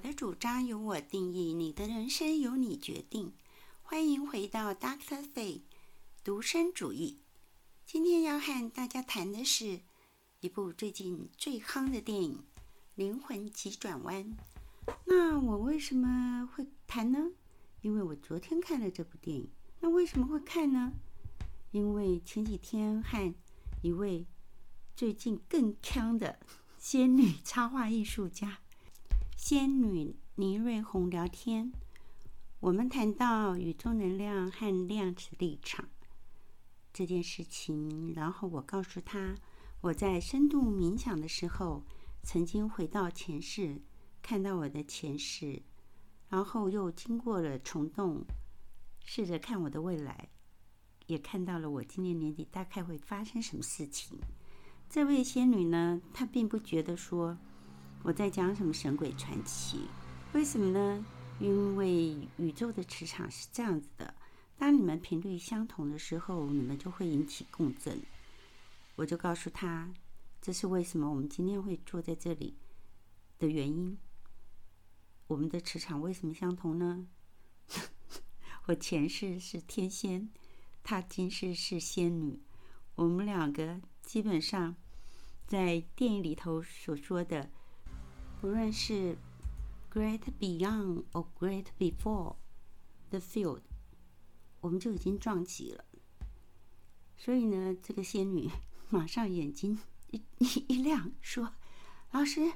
我的主张由我定义，你的人生由你决定。欢迎回到 Doctor Faye 独身主义。今天要和大家谈的是一部最近最夯的电影《灵魂急转弯》。那我为什么会谈呢？因为我昨天看了这部电影。那为什么会看呢？因为前几天和一位最近更锵的仙女插画艺术家。仙女倪瑞红聊天，我们谈到宇宙能量和量子力场这件事情，然后我告诉她，我在深度冥想的时候，曾经回到前世，看到我的前世，然后又经过了虫洞，试着看我的未来，也看到了我今年年底大概会发生什么事情。这位仙女呢，她并不觉得说。我在讲什么神鬼传奇？为什么呢？因为宇宙的磁场是这样子的：当你们频率相同的时候，你们就会引起共振。我就告诉他，这是为什么我们今天会坐在这里的原因。我们的磁场为什么相同呢？我前世是天仙，他今世是仙女。我们两个基本上在电影里头所说的。不论是 great beyond or great before the field，我们就已经撞击了。所以呢，这个仙女马上眼睛一一一亮，说：“老师，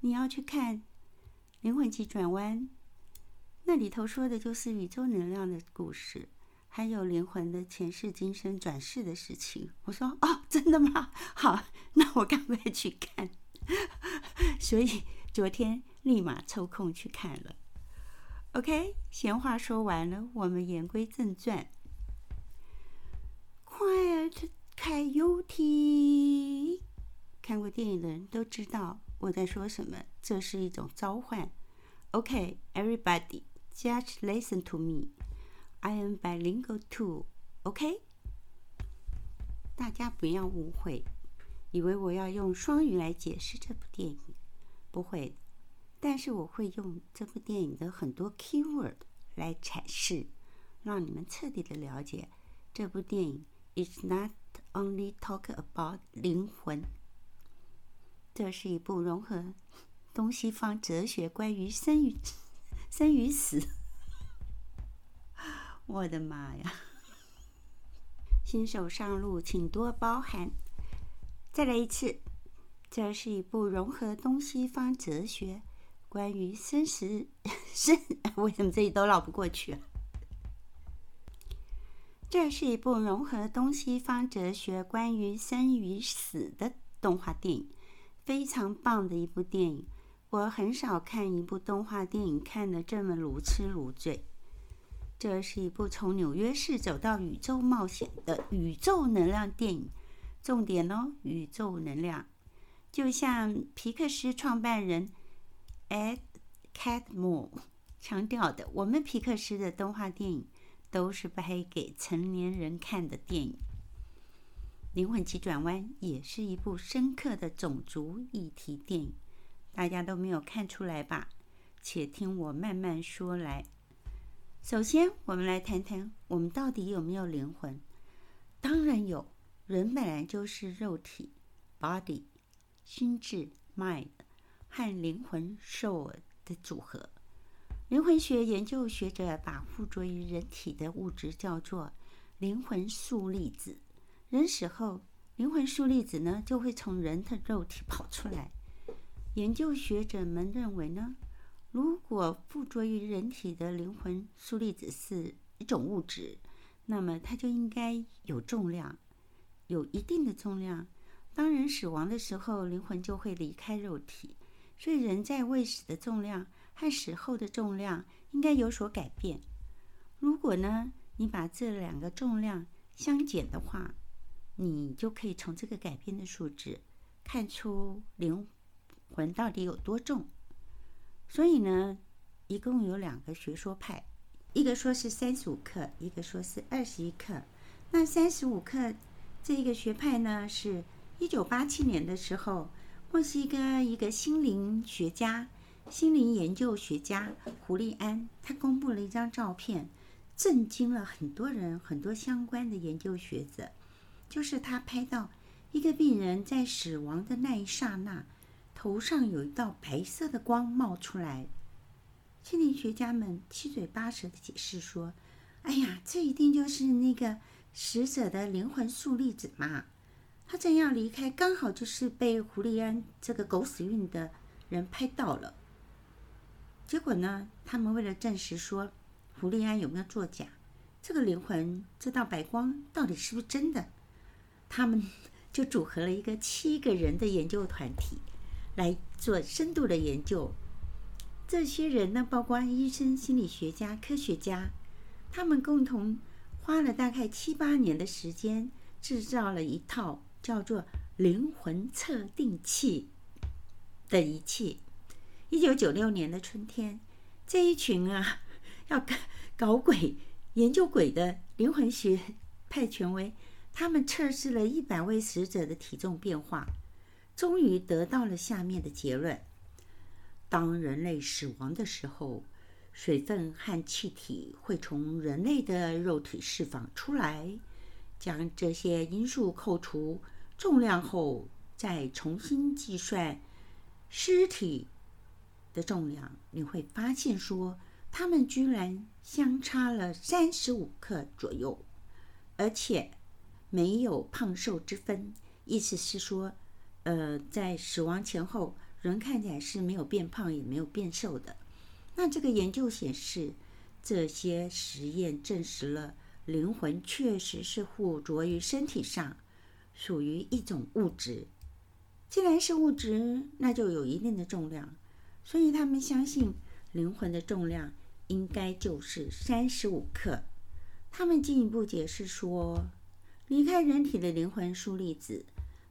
你要去看《灵魂急转弯》，那里头说的就是宇宙能量的故事，还有灵魂的前世今生转世的事情。”我说：“哦，真的吗？好，那我赶快去看。”所以。昨天立马抽空去看了。OK，闲话说完了，我们言归正传。Quiet Coyote，看过电影的人都知道我在说什么。这是一种召唤。OK，everybody，just listen to me。I am bilingual too。OK，大家不要误会，以为我要用双语来解释这部电影。不会，但是我会用这部电影的很多 keyword 来阐释，让你们彻底的了解这部电影。It's not only talk about 灵魂，这是一部融合东西方哲学关于生与生与死。我的妈呀！新手上路，请多包涵。再来一次。这是一部融合东西方哲学，关于生死 生，为什么这里都绕不过去啊？这是一部融合东西方哲学，关于生与死的动画电影，非常棒的一部电影。我很少看一部动画电影看得这么如痴如醉。这是一部从纽约市走到宇宙冒险的宇宙能量电影，重点哦，宇宙能量。就像皮克斯创办人 Ed Catmull 强调的，我们皮克斯的动画电影都是拍给成年人看的电影。《灵魂急转弯》也是一部深刻的种族议题电影，大家都没有看出来吧？且听我慢慢说来。首先，我们来谈谈我们到底有没有灵魂？当然有，人本来就是肉体 （body）。心智 （mind） 和灵魂 （soul） 的组合。灵魂学研究学者把附着于人体的物质叫做灵魂素粒子。人死后，灵魂素粒子呢就会从人的肉体跑出来。研究学者们认为呢，如果附着于人体的灵魂素粒子是一种物质，那么它就应该有重量，有一定的重量。当人死亡的时候，灵魂就会离开肉体，所以人在未死的重量和死后的重量应该有所改变。如果呢，你把这两个重量相减的话，你就可以从这个改变的数字看出灵魂到底有多重。所以呢，一共有两个学说派，一个说是三十五克，一个说是二十一克。那三十五克这一个学派呢是。一九八七年的时候，墨西哥一个心灵学家心灵研究学家胡利安，他公布了一张照片，震惊了很多人，很多相关的研究学者。就是他拍到一个病人在死亡的那一刹那，头上有一道白色的光冒出来。心理学家们七嘴八舌的解释说：“哎呀，这一定就是那个死者的灵魂速粒子嘛！他正要离开，刚好就是被胡利安这个狗屎运的人拍到了。”结果呢？他们为了证实说胡利安有没有作假，这个灵魂这道白光到底是不是真的，他们 就组合了一个七个人的研究团体来做深度的研究。这些人呢，包括医生、心理学家、科学家，他们共同花了大概七八年的时间，制造了一套叫做“灵魂测定器”的仪器。一九九六年的春天，这一群啊 要搞搞鬼、研究鬼的灵魂学派权威，他们测试了一百位死者的体重变化，终于得到了下面的结论：当人类死亡的时候，水分和气体会从人类的肉体释放出来，将这些因素扣除重量后，再重新计算尸体。的重量，你会发现说，他们居然相差了三十五克左右，而且没有胖瘦之分。意思是说，呃，在死亡前后，人看起来是没有变胖，也没有变瘦的。那这个研究显示，这些实验证实了灵魂确实是附着于身体上，属于一种物质。既然是物质，那就有一定的重量。所以他们相信灵魂的重量应该就是三十五克。他们进一步解释说，离开人体的灵魂速粒子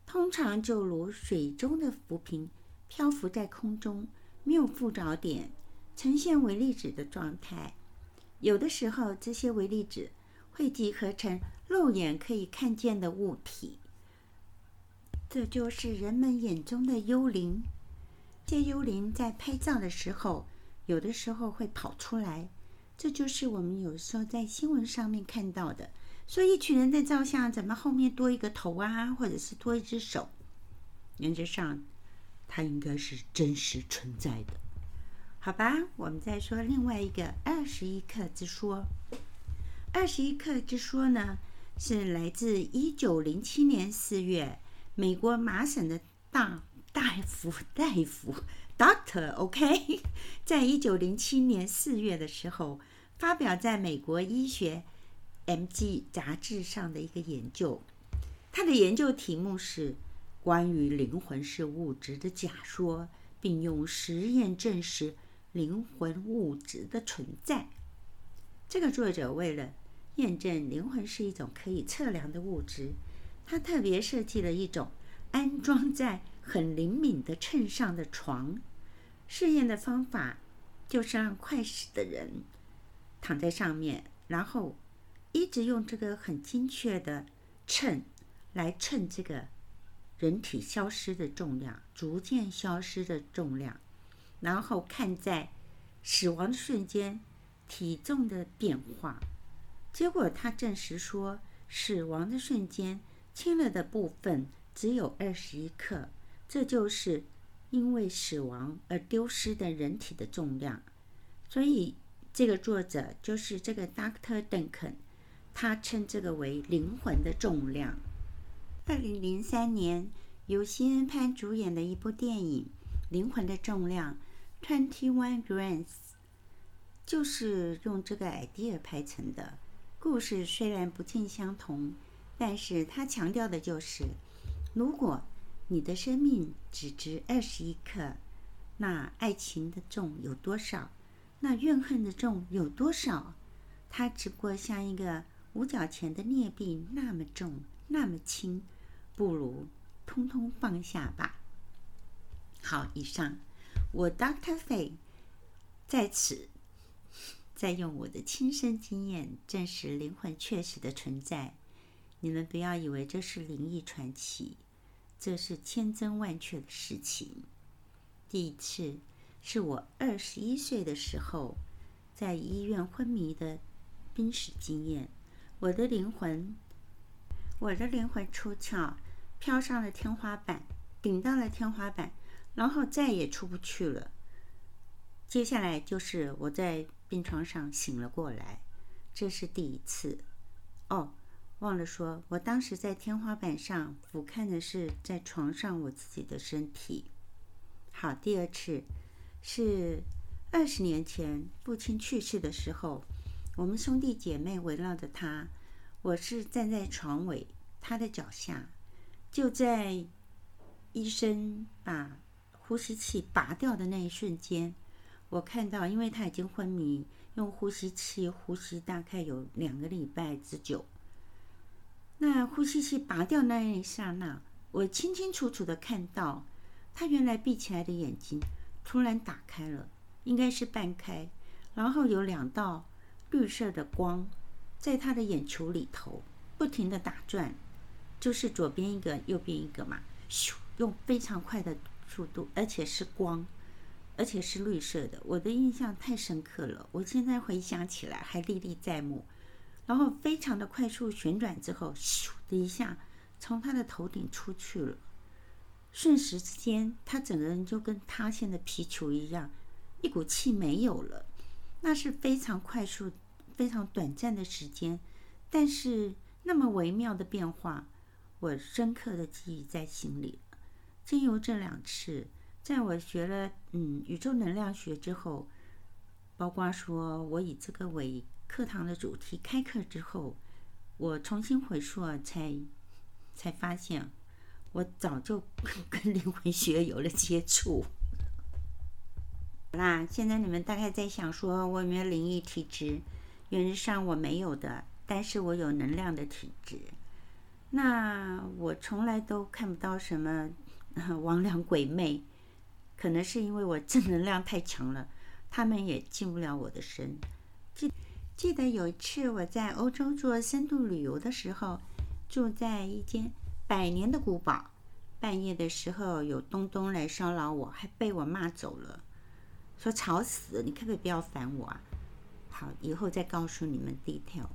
通常就如水中的浮萍，漂浮在空中，没有附着点，呈现微粒子的状态。有的时候，这些微粒子会集合成肉眼可以看见的物体，这就是人们眼中的幽灵。这幽灵在拍照的时候，有的时候会跑出来，这就是我们有时候在新闻上面看到的。说一群人在照相，怎么后面多一个头啊，或者是多一只手？原则上，它应该是真实存在的。好吧，我们再说另外一个二十一克之说。二十一克之说呢，是来自一九零七年四月，美国麻省的大。大夫，大夫，Doctor，OK，在一九零七年四月的时候，发表在美国医学 MG 杂志上的一个研究。他的研究题目是关于灵魂是物质的假说，并用实验证实灵魂物质的存在。这个作者为了验证灵魂是一种可以测量的物质，他特别设计了一种安装在很灵敏的秤上的床，试验的方法就是让快死的人躺在上面，然后一直用这个很精确的秤来称这个人体消失的重量，逐渐消失的重量，然后看在死亡的瞬间体重的变化。结果他证实说，死亡的瞬间轻了的部分只有二十一克。这就是因为死亡而丢失的人体的重量，所以这个作者就是这个 Doctor Duncan，他称这个为灵魂的重量。二零零三年由西恩潘主演的一部电影《灵魂的重量》（Twenty One Grams） 就是用这个 idea 拍成的。故事虽然不尽相同，但是他强调的就是，如果你的生命只值二十一克，那爱情的重有多少？那怨恨的重有多少？它只不过像一个五角钱的镍币，那么重，那么轻，不如通通放下吧。好，以上我 Doctor Fay 在此再用我的亲身经验证实灵魂确实的存在。你们不要以为这是灵异传奇。这是千真万确的事情。第一次是我二十一岁的时候在医院昏迷的濒死经验。我的灵魂，我的灵魂出窍，飘上了天花板，顶到了天花板，然后再也出不去了。接下来就是我在病床上醒了过来，这是第一次。哦，忘了说，我当时在天花板上俯瞰的是在床上我自己的身体。好，第二次是二十年前父亲去世的时候。我们兄弟姐妹围绕着他，我是站在床尾，他的脚下。就在医生把呼吸器拔掉的那一瞬间，我看到，因为他已经昏迷，用呼吸器呼吸大概有两个礼拜之久。那呼吸器拔掉那一刹那，我清清楚楚的看到，他原来闭起来的眼睛突然打开了，应该是半开，然后有两道。绿色的光在他的眼球里头不停的打转，就是左边一个，右边一个嘛，咻，用非常快的速度，而且是光，而且是绿色的。我的印象太深刻了，我现在回想起来还历历在目。然后非常的快速旋转之后，咻的一下从他的头顶出去了，瞬时之间，他整个人就跟塌陷的皮球一样，一股气没有了。那是非常快速、非常短暂的时间，但是那么微妙的变化，我深刻的记忆在心里。经由这两次，在我学了嗯宇宙能量学之后，包括说我以这个为课堂的主题开课之后，我重新回溯，才才发现，我早就跟灵魂学有了接触。那现在你们大概在想说，我有没有灵异体质？原则上我没有的，但是我有能量的体质。那我从来都看不到什么 魍魎鬼魅，可能是因为我正能量太强了，他们也进不了我的身。记记得有一次我在欧洲做深度旅游的时候，住在一间百年的古堡，半夜的时候有东东来骚扰我，还被我骂走了。说吵死，你可不可以不要烦我啊？好，以后再告诉你们 detail。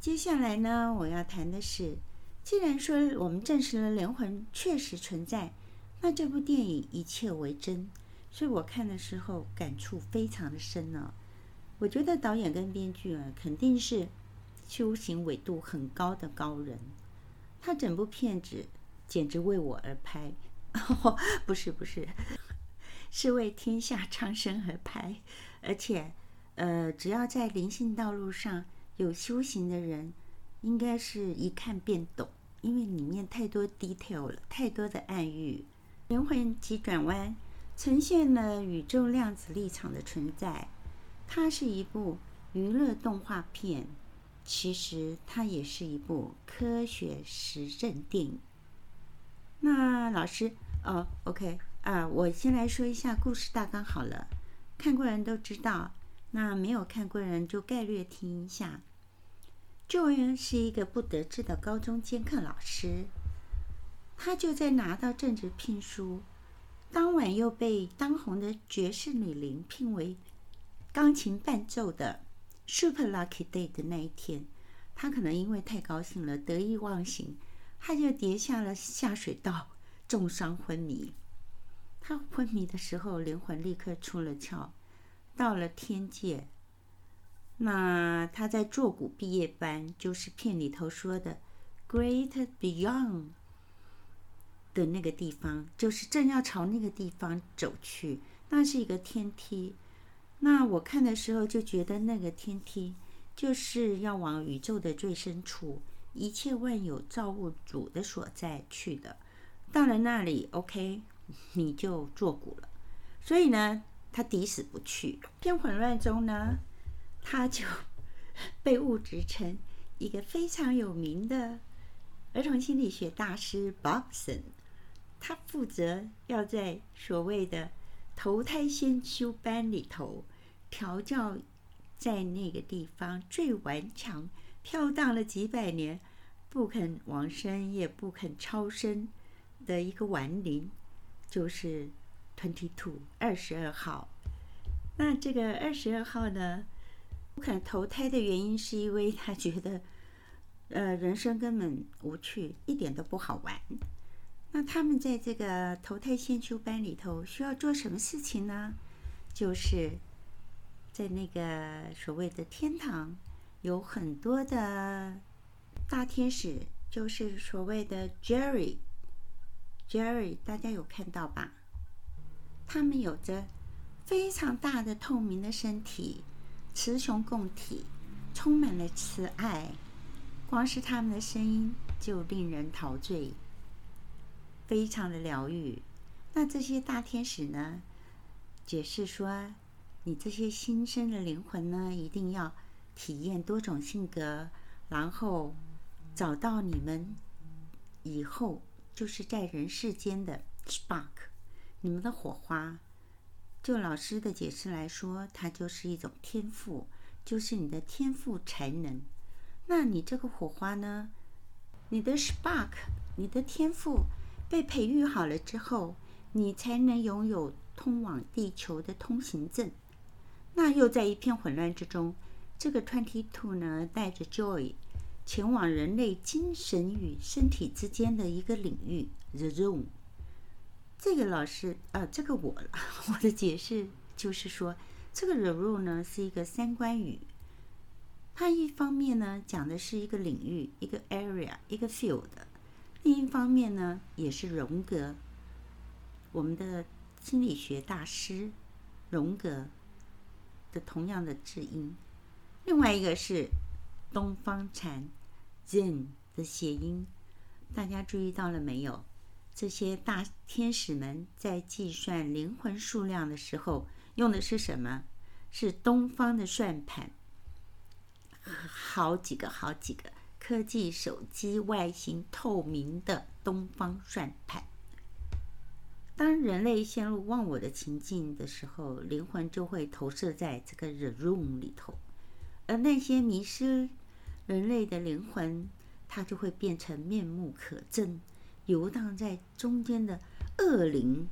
接下来呢，我要谈的是，既然说我们证实了灵魂确实存在，那这部电影一切为真，所以我看的时候感触非常的深呢、哦。我觉得导演跟编剧啊，肯定是修行纬度很高的高人，他整部片子简直为我而拍，哦、不是不是。是为天下苍生而拍，而且，呃，只要在灵性道路上有修行的人，应该是一看便懂，因为里面太多 detail 了，太多的暗喻。灵魂急转弯呈现了宇宙量子力场的存在，它是一部娱乐动画片，其实它也是一部科学实证电影。那老师，哦，OK。啊，我先来说一下故事大纲好了，看过人都知道，那没有看过人就概略听一下。救恩是一个不得志的高中监课老师，他就在拿到正职聘书，当晚又被当红的爵士女伶聘为钢琴伴奏的 Super Lucky Day 的那一天，他可能因为太高兴了，得意忘形，他就跌下了下水道，重伤昏迷。他昏迷的时候，灵魂立刻出了窍，到了天界。那他在坐骨毕业班，就是片里头说的 “Great Beyond” 的那个地方，就是正要朝那个地方走去。那是一个天梯。那我看的时候就觉得，那个天梯就是要往宇宙的最深处，一切万有造物主的所在去的。到了那里，OK。你就坐骨了，所以呢，他抵死不去。偏混乱中呢，他就 被误植成一个非常有名的儿童心理学大师 Bobson。他负责要在所谓的投胎先修班里头调教，在那个地方最顽强、飘荡了几百年、不肯往生也不肯超生的一个顽灵。就是 Twenty Two 二十二号。那这个二十二号呢，不肯投胎的原因是因为他觉得，呃，人生根本无趣，一点都不好玩。那他们在这个投胎先修班里头需要做什么事情呢？就是在那个所谓的天堂，有很多的大天使，就是所谓的 Jerry。Jerry，大家有看到吧？他们有着非常大的透明的身体，雌雄共体，充满了慈爱。光是他们的声音就令人陶醉，非常的疗愈。那这些大天使呢，解释说，你这些新生的灵魂呢，一定要体验多种性格，然后找到你们以后就是在人世间的 spark，你们的火花。就老师的解释来说，它就是一种天赋，就是你的天赋才能。那你这个火花呢？你的 spark，你的天赋被培育好了之后，你才能拥有通往地球的通行证。那又在一片混乱之中，这个 twenty two 呢，带着 Joy 前往人类精神与身体之间的一个领域 The Room。这个老师啊，这个我 我的解释就是说，这个 The Room 呢是一个三关语。它一方面呢讲的是一个领域、一个 area、一个 field，另一方面呢也是荣格，我们的心理学大师荣格的同样的字音。另外一个是东方禅 Zen 的谐音，大家注意到了没有？这些大天使们在计算灵魂数量的时候用的是什么？是东方的算盘。好几个，好几个科技手机外形透明的东方算盘。当人类陷入忘我的情境的时候，灵魂就会投射在这个 The Room 里头，而那些迷失人类的灵魂，它就会变成面目可憎、游荡在中间的恶灵。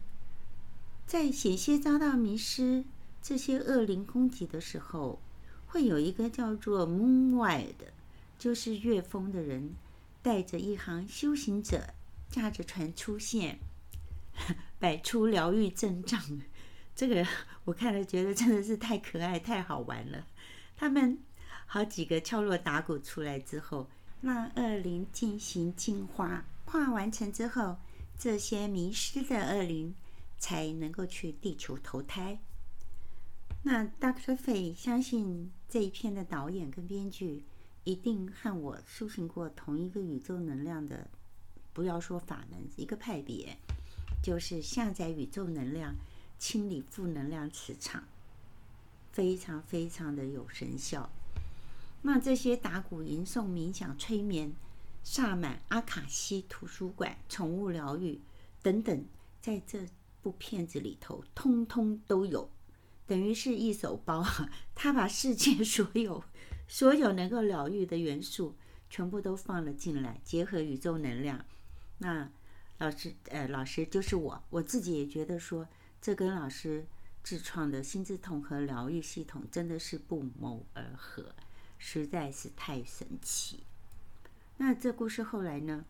在险些遭到迷失这些恶灵攻击的时候，会有一个叫做 Moonride 的，就是月峰的人，带着一行修行者，驾着船出现，摆出疗愈阵仗。这个我看了觉得真的是太可爱、太好玩了。他们好几个敲锣打鼓出来之后，让恶灵进行净化，化完成之后，这些迷失的恶灵才能够去地球投胎。那 Dr. Faye 相信这一篇的导演跟编剧一定和我修行过同一个宇宙能量的，不要说法门，一个派别，就是下载宇宙能量，清理负能量磁场，非常非常的有神效。那这些打鼓、吟诵、冥想、催眠、萨满、阿卡西图书馆、宠物疗愈等等，在这部片子里头，通通都有。等于是一手包，他把世界所有、所有能够疗愈的元素全部都放了进来，结合宇宙能量。那老师，呃，老师就是我，我自己也觉得说，这跟老师自创的心智统合疗愈系统真的是不谋而合，实在是太神奇。那这故事后来呢，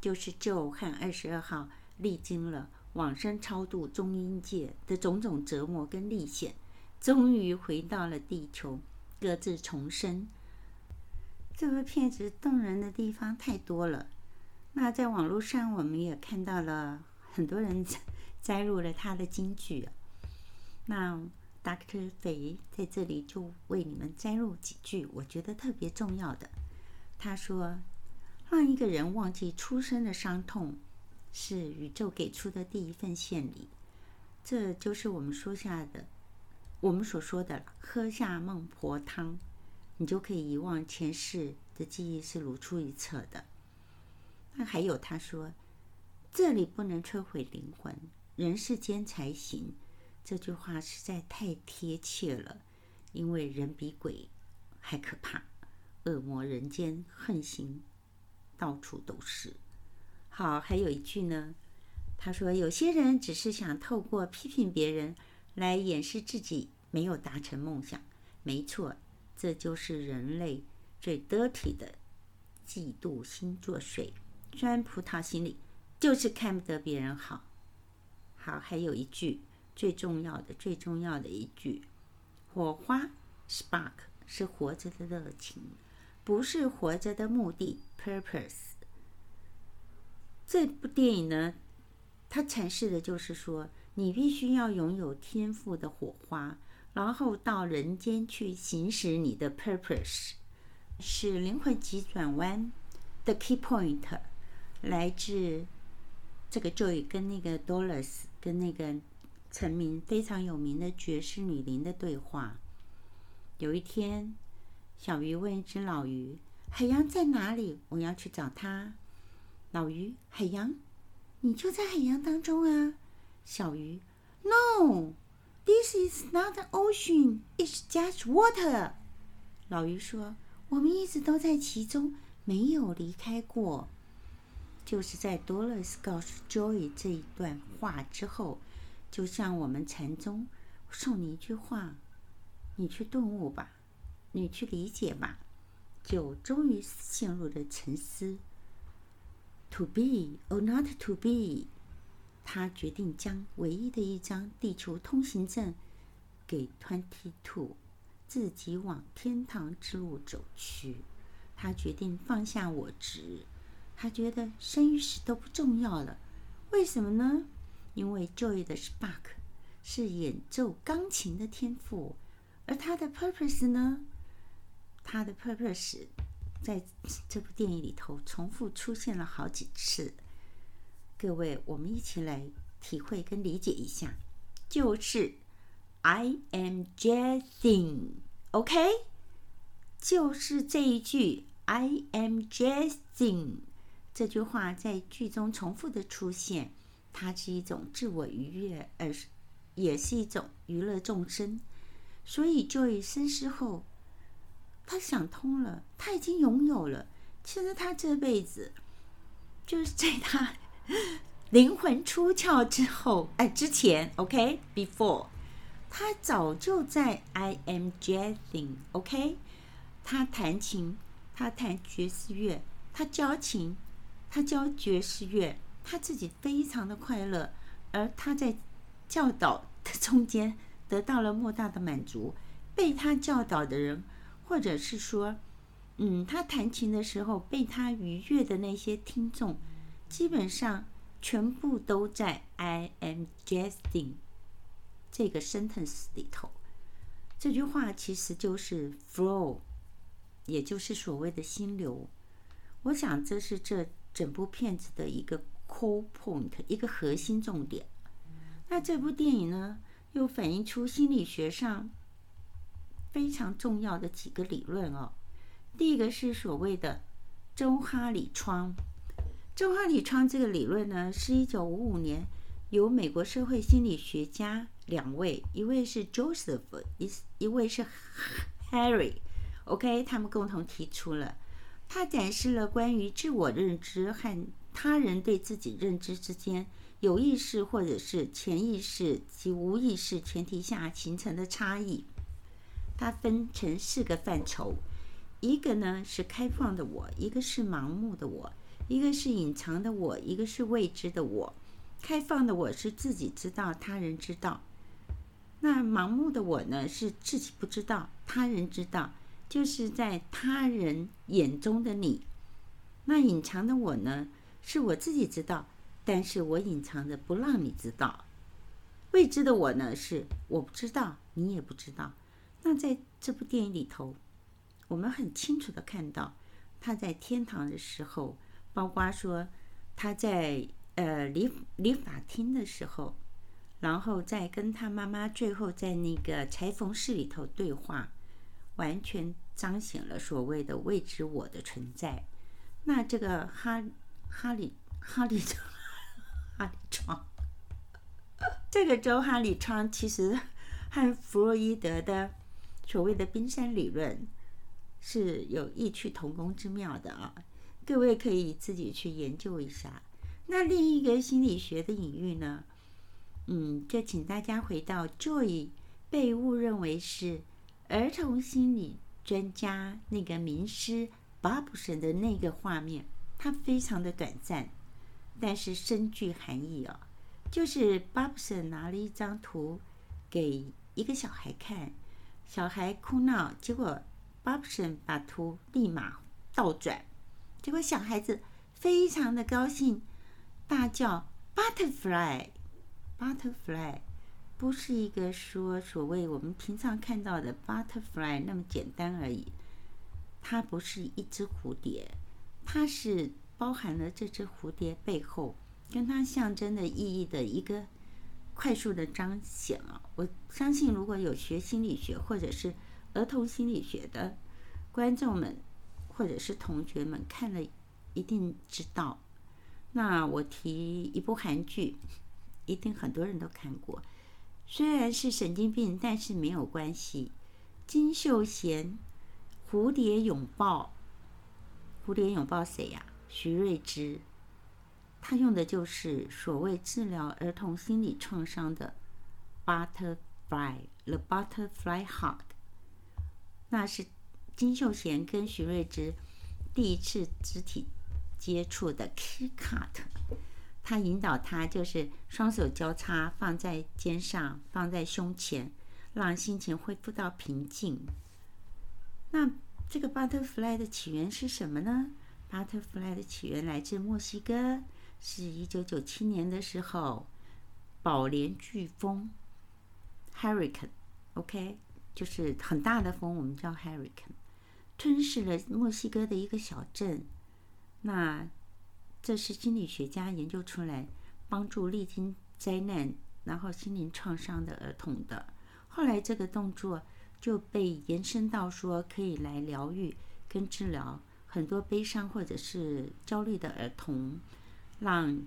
就是 Joe 和二十二号历经了往生超度中阴界的种种折磨跟历险。终于回到了地球，各自重生。这部片子动人的地方太多了。那在网络上，我们也看到了很多人摘摘录了他的金句。那 Dr. Faye 在这里就为你们摘录几句，我觉得特别重要的。他说：“让一个人忘记出生的伤痛，是宇宙给出的第一份献礼。”这就是我们说下的。我们所说的喝下孟婆汤，你就可以遗忘前世的记忆是如出一辙的。那还有他说，这里不能摧毁灵魂，人世间才行。这句话实在太贴切了，因为人比鬼还可怕，恶魔人间横行，到处都是。好，还有一句呢，他说：“有些人只是想透过批评别人来掩饰自己没有达成梦想。没错，这就是人类最 dirty 的嫉妒心作祟，钻葡萄心理，就是看不得别人好。好，还有一句最重要的、最重要的一句：火花 （spark） 是活着的热情，不是活着的目的 （purpose）。这部电影呢，它阐释的就是说，你必须要拥有天赋的火花，然后到人间去行使你的 purpose，是灵魂急转弯的 key point，来自这个 Joy 跟那个 Dolores 跟那个成名非常有名的爵士女伶的对话。有一天，小鱼问一只老鱼：“海洋在哪里？我要去找它。”老鱼：“海洋，你就在海洋当中啊。”小鱼：“No This is not an ocean. It's just water。”老鱼说：“我们一直都在其中，没有离开过。”就是在 Dolores 告诉 Joy 这一段话之后，就像我们禅宗送你一句话：“你去顿悟吧，你去理解吧。”就终于陷入了沉思。To be or not to be，他决定将唯一的一张地球通行证给 Twenty Two，自己往天堂之路走去。他决定放下我执，他觉得生与死都不重要了。为什么呢？因为 Joy 的 Spark 是演奏钢琴的天赋，而他的 Purpose 呢？他的 Purpose。在这部电影里头重复出现了好几次，各位，我们一起来体会跟理解一下，就是 I am jazzing，OK？就是这一句 I am jazzing 这句话在剧中重复的出现，它是一种自我愉悦，而是也是一种娱乐众生。所以，Joy 深思后。他想通了，他已经拥有了。其实他这辈子就是在他 灵魂出窍之后，哎，之前，OK，before，他早就在 I am jazzing，OK？他弹琴，他弹爵士乐，他教琴，他教爵士乐，他自己非常的快乐，而他在教导的中间得到了莫大的满足，被他教导的人。或者是说，嗯，他弹琴的时候被他愉悦的那些听众，基本上全部都在 I am jazzing 这个 sentence 里头。这句话其实就是 flow，也就是所谓的心流。我想这是这整部片子的一个 core point，一个核心重点。那这部电影呢，又反映出心理学上。非常重要的几个理论哦，第一个是所谓的周哈里窗。周哈里窗这个理论呢，是一九五五年由美国社会心理学家两位，一位是 Joseph，一一位是 Harry，OK，他们共同提出了。他展示了关于自我认知和他人对自己认知之间有意识或者是潜意识及无意识前提下形成的差异。它分成四个范畴，一个呢是开放的我，一个是盲目的我，一个是隐藏的我，一个是未知的我。开放的我是自己知道，他人知道；那盲目的我呢是自己不知道，他人知道，就是在他人眼中的你。那隐藏的我呢是我自己知道，但是我隐藏的不让你知道。未知的我呢是我不知道，你也不知道。那在这部电影里头，我们很清楚的看到，他在天堂的时候，包括说他在呃理理发厅的时候，然后在跟他妈妈最后在那个裁缝室里头对话，完全彰显了所谓的未知我的存在。那这个哈哈里哈里哈里窗，这个周哈里窗其实和弗洛伊德的。所谓的冰山理论是有异曲同工之妙的啊，各位可以自己去研究一下。那另一个心理学的隐喻呢？嗯，就请大家回到 Joy 被误认为是儿童心理专家那个名师 Bobson 的那个画面，它非常的短暂，但是深具含义哦。就是 Bobson 拿了一张图给一个小孩看，小孩哭闹，结果 Bobson 把图立马倒转，结果小孩子非常的高兴，大叫 Butterfly。Butterfly 不是一个说所谓我们平常看到的 butterfly 那么简单而已，它不是一只蝴蝶，它是包含了这只蝴蝶背后跟它象征的意义的一个快速的彰显啊！我相信如果有学心理学或者是儿童心理学的观众们或者是同学们看了一定知道。那我提一部韩剧。一定很多人都看过，虽然是神经病，但是没有关系。金秀贤蝴蝶拥抱，蝴蝶拥抱谁呀？徐瑞芝，他用的就是所谓治疗儿童心理创伤的 butterfly，the butterfly hug。那是金秀贤跟徐瑞芝第一次肢体接触的 key cut，。他引导他，就是双手交叉放在肩上，放在胸前，让心情恢复到平静。那这个 butterfly 的起源是什么呢？butterfly 的起源来自墨西哥，是一九九七年的时候，宝莲飓风 hurricane，OK，就是很大的风，我们叫 hurricane，吞噬了墨西哥的一个小镇。那这是心理学家研究出来，帮助历经灾难然后心灵创伤的儿童的。后来这个动作就被延伸到说可以来疗愈跟治疗很多悲伤或者是焦虑的儿童，让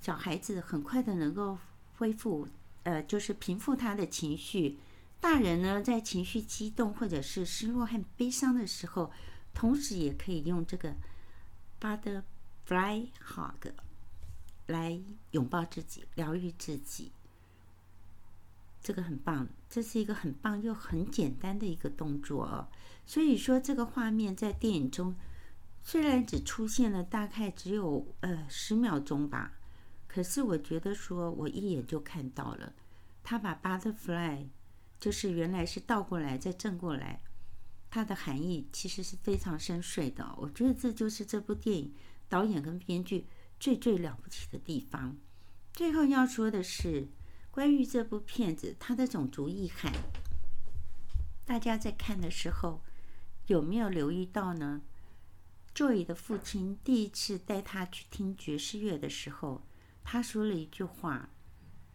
小孩子很快的能够恢复，呃，就是平复他的情绪。大人呢，在情绪激动或者是失落和悲伤的时候，同时也可以用这个 “butterfly hug，来拥抱自己，疗愈自己，这个很棒。这是一个很棒又很简单的一个动作哦。所以说，这个画面在电影中虽然只出现了大概只有呃十秒钟吧，可是我觉得说我一眼就看到了，他把 butterfly 就是原来是倒过来再正过来，它的含义其实是非常深邃的。我觉得这就是这部电影。导演跟编剧最最了不起的地方。最后要说的是，关于这部片子它的种族意涵，大家在看的时候有没有留意到呢？Joy 的父亲第一次带他去听爵士乐的时候，他说了一句话，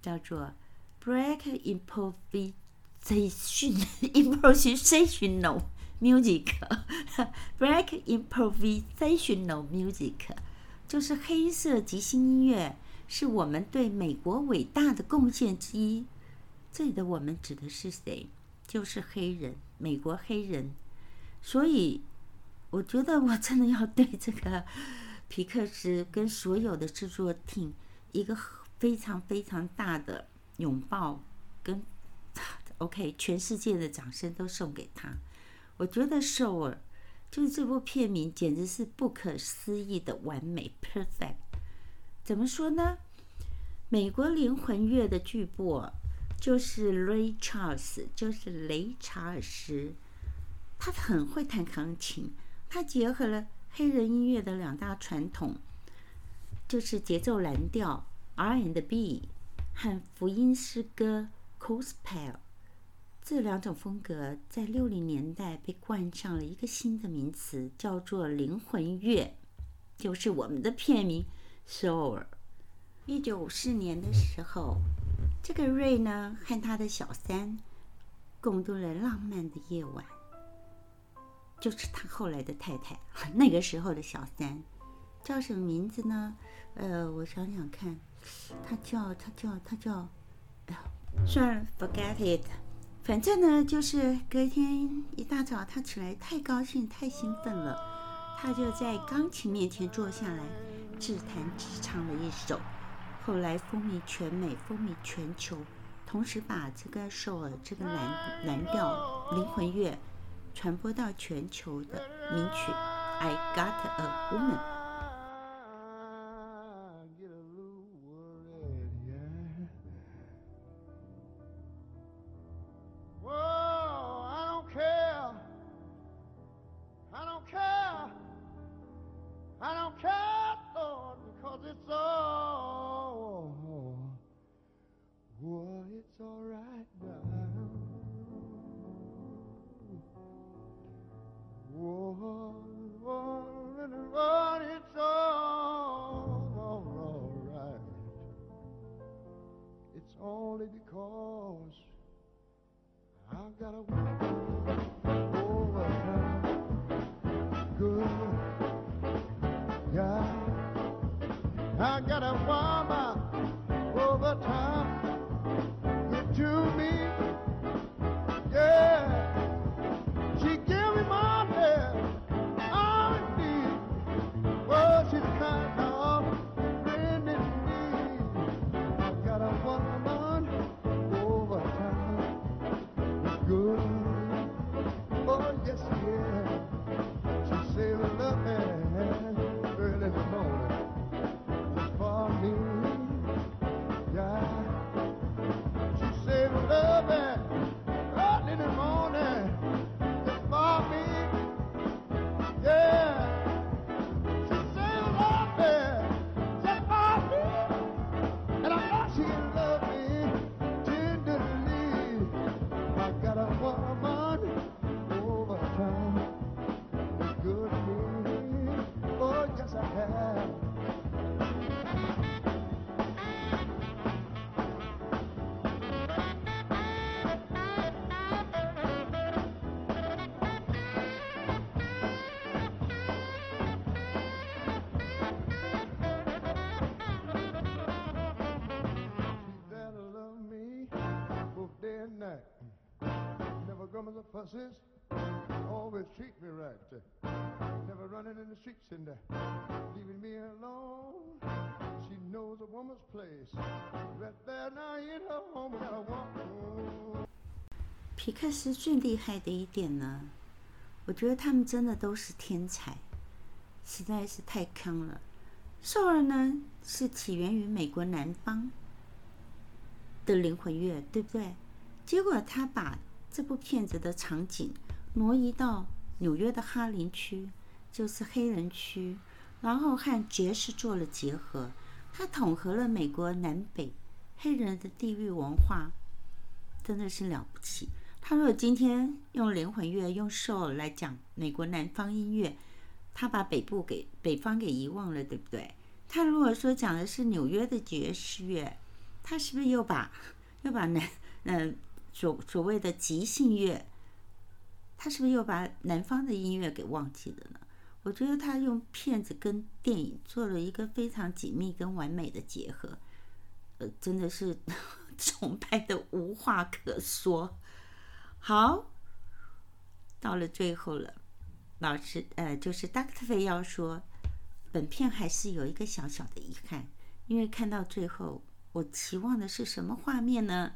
叫做 “break in profi” 在训 improvisational。Music, Black improvisational music，就是黑色即兴音乐，是我们对美国伟大的贡献之一。这里的我们指的是谁？就是黑人，美国黑人。所以，我觉得我真的要对这个皮克斯跟所有的制作 team 一个非常非常大的拥抱，跟 OK 全世界的掌声都送给他。我觉得《Soul》就是这部片名，简直是不可思议的完美 （perfect）。怎么说呢？美国灵魂乐的巨擘就是 Ray Charles，就是雷查尔斯。他很会弹钢琴，他结合了黑人音乐的两大传统，就是节奏蓝调 （R&B） 和福音诗歌 （Gospel）。这两种风格在六零年代被冠上了一个新的名词，叫做灵魂乐，就是我们的片名 Soul。一九五四年的时候，这个瑞呢和他的小三共度了浪漫的夜晚，就是他后来的太太。那个时候的小三叫什么名字呢？呃，我想想看，他叫他叫他叫，哎呀，算了，forget it。反正呢，就是隔天一大早，他起来太高兴、太兴奋了，他就在钢琴面前坐下来，自弹自唱了一首，后来风靡全美，风靡全球，同时把这个首尔这个蓝蓝调灵魂乐传播到全球的名曲《I Got a Woman》。皮克斯最厉害的一点呢，我觉得他们真的都是天才，实在是太坑了。soul 呢是起源于美国南方的灵魂乐，对不对？结果他把这部片子的场景挪移到纽约的哈林区，就是黑人区，然后和爵士做了结合，他统合了美国南北黑人的地域文化，真的是了不起。他如果今天用灵魂乐、用 soul 来讲美国南方音乐，他把北部给北方给遗忘了，对不对？他如果说讲的是纽约的爵士乐，他是不是又把又把南嗯、所所谓的即兴乐，他是不是又把南方的音乐给忘记了呢？我觉得他用片子跟电影做了一个非常紧密跟完美的结合，呃，真的是 崇拜的无话可说。好，到了最后了，老师，呃，就是 Dr. Faye 要说，本片还是有一个小小的遗憾，因为看到最后，我期望的是什么画面呢？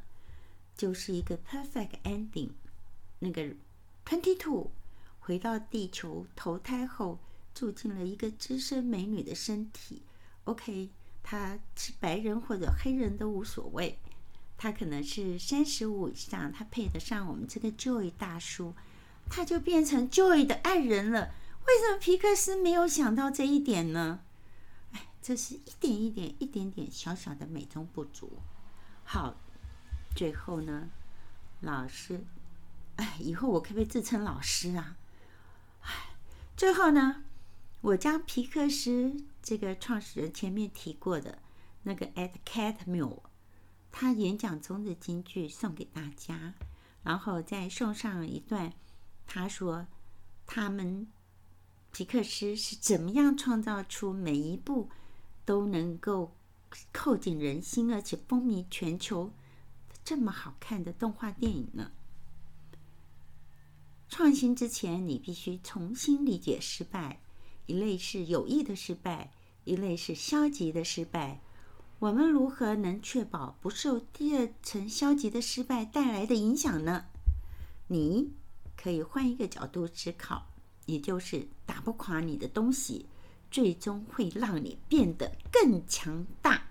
就是一个 perfect ending，那个 Twenty Two 回到地球投胎后，住进了一个资深美女的身体。OK，她是白人或者黑人都无所谓。他可能是三十五以上，他配得上我们这个 Joy 大叔，他就变成 Joy 的爱人了。为什么皮克斯没有想到这一点呢？哎，这是一点一点、一点点小小的美中不足。好，最后呢，老师，哎，以后我可不可以自称老师啊？哎，最后呢，我将皮克斯这个创始人前面提过的那个 At Catmull。他演讲中的金句送给大家，然后再送上一段，他说：“他们皮克斯是怎么样创造出每一部都能够扣紧人心，而且风靡全球这么好看的动画电影呢？创新之前，你必须重新理解失败，一类是有意的失败，一类是消极的失败。我们如何能确保不受第二层消极的失败带来的影响呢？你可以换一个角度思考，也就是打不垮你的东西，最终会让你变得更强大。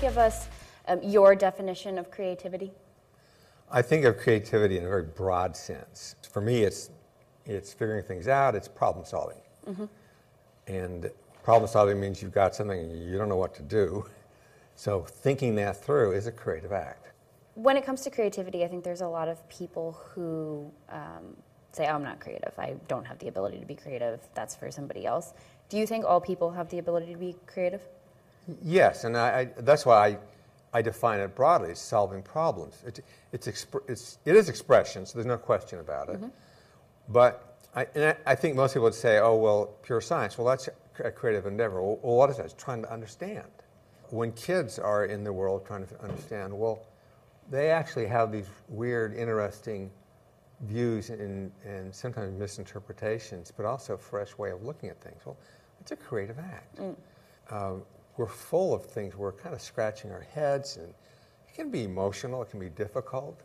give us um, your definition of creativity? I think of creativity in a very broad sense. For me, it's, it's figuring things out, it's problem solving. Mm-hmm. And problem solving means you've got something and you don't know what to do. So thinking that through is a creative act. When it comes to creativity, I think there's a lot of people who um, say, oh, I'm not creative. I don't have the ability to be creative. That's for somebody else. Do you think all people have the ability to be creative? Yes, and I, I, that's why I, I define it broadly as solving problems. It, it's, exp- it's, it is expression, so there's no question about it. Mm-hmm. But I, I, I, think most people would say, oh, well, pure science. Well, that's a creative endeavor. Well, what is that? It's trying to understand when kids are in the world trying to understand, well, they actually have these weird, interesting views and, and sometimes misinterpretations, but also a fresh way of looking at things. Well, it's a creative act. Mm. Um, we're full of things. We're kind of scratching our heads, and it can be emotional, it can be difficult.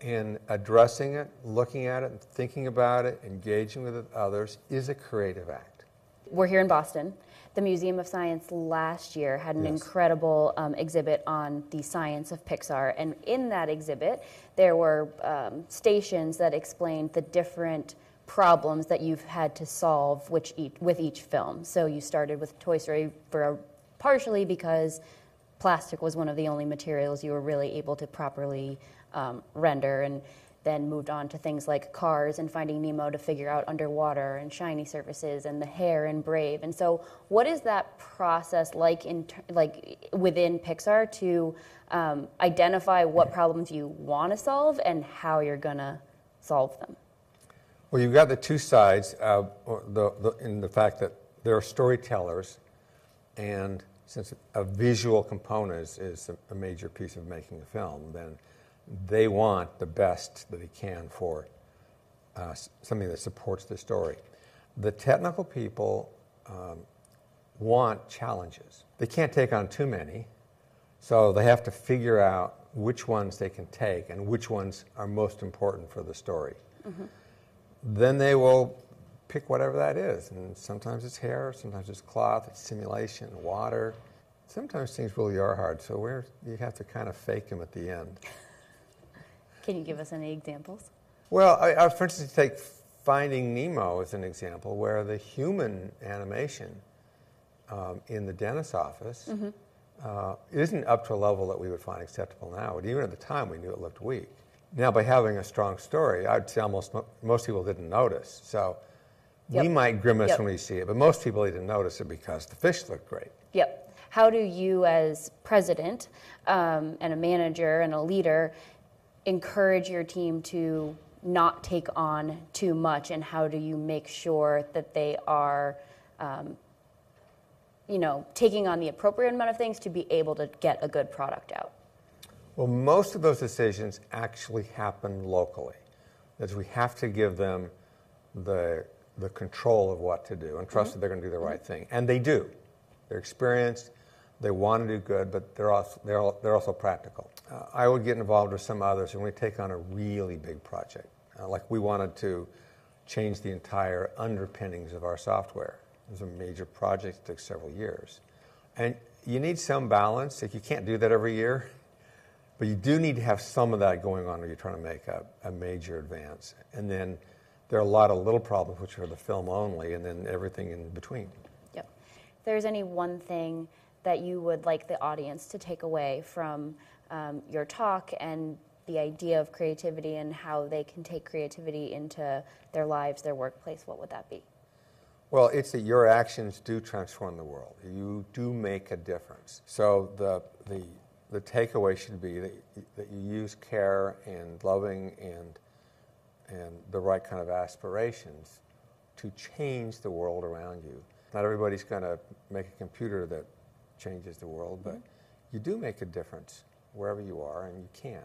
And addressing it, looking at it, thinking about it, engaging with others is a creative act. We're here in Boston the Museum of Science last year had an yes. incredible um, exhibit on the science of Pixar. And in that exhibit, there were um, stations that explained the different problems that you've had to solve which each, with each film. So you started with Toy Story for a, partially because plastic was one of the only materials you were really able to properly um, render. And then moved on to things like cars and finding Nemo to figure out underwater and shiny surfaces and the hair and Brave. And so, what is that process like in like within Pixar to um, identify what problems you want to solve and how you're gonna solve them? Well, you've got the two sides uh, the, the, in the fact that there are storytellers, and since a visual component is, is a, major piece of making a film, then they want the best that they can for uh, something that supports the story. The technical people um, want challenges. They can't take on too many, so they have to figure out which ones they can take and which ones are most important for the story. Mm-hmm. Then they will pick whatever that is, and sometimes it's hair, sometimes it's cloth, it's simulation, water. Sometimes things really are hard, so where you have to kind of fake them at the end. Can you give us any examples? Well, I, I, for instance, take Finding Nemo as an example, where the human animation um, in the dentist's office mm-hmm. uh, isn't up to a level that we would find acceptable now. But even at the time, we knew it looked weak. Now, by having a strong story, I'd say almost most people didn't notice. So yep. we might grimace yep. when we see it, but most people didn't notice it because the fish looked great. Yep. How do you, as president um, and a manager and a leader, encourage your team to not take on too much, and how do you make sure that they are, um, you know, taking on the appropriate amount of things to be able to get a good product out? Well, most of those decisions actually happen locally. That we have to give them the the control of what to do and trust mm-hmm. that they're going to do the right mm-hmm. thing, and they do. They're experienced. They want to do good, but they're also, they're, they're also practical. Uh, I would get involved with some others and we take on a really big project. Uh, like we wanted to change the entire underpinnings of our software. It was a major project, it took several years. And you need some balance. If you can't do that every year, but you do need to have some of that going on when you're trying to make a, a major advance. And then there are a lot of little problems, which are the film only, and then everything in between. Yep. If there's any one thing that you would like the audience to take away from um, your talk and the idea of creativity and how they can take creativity into their lives, their workplace, what would that be? Well, it's that your actions do transform the world. You do make a difference. So the, the, the takeaway should be that, that you use care and loving and, and the right kind of aspirations to change the world around you. Not everybody's going to make a computer that changes the world, but mm-hmm. you do make a difference wherever you are, and you can.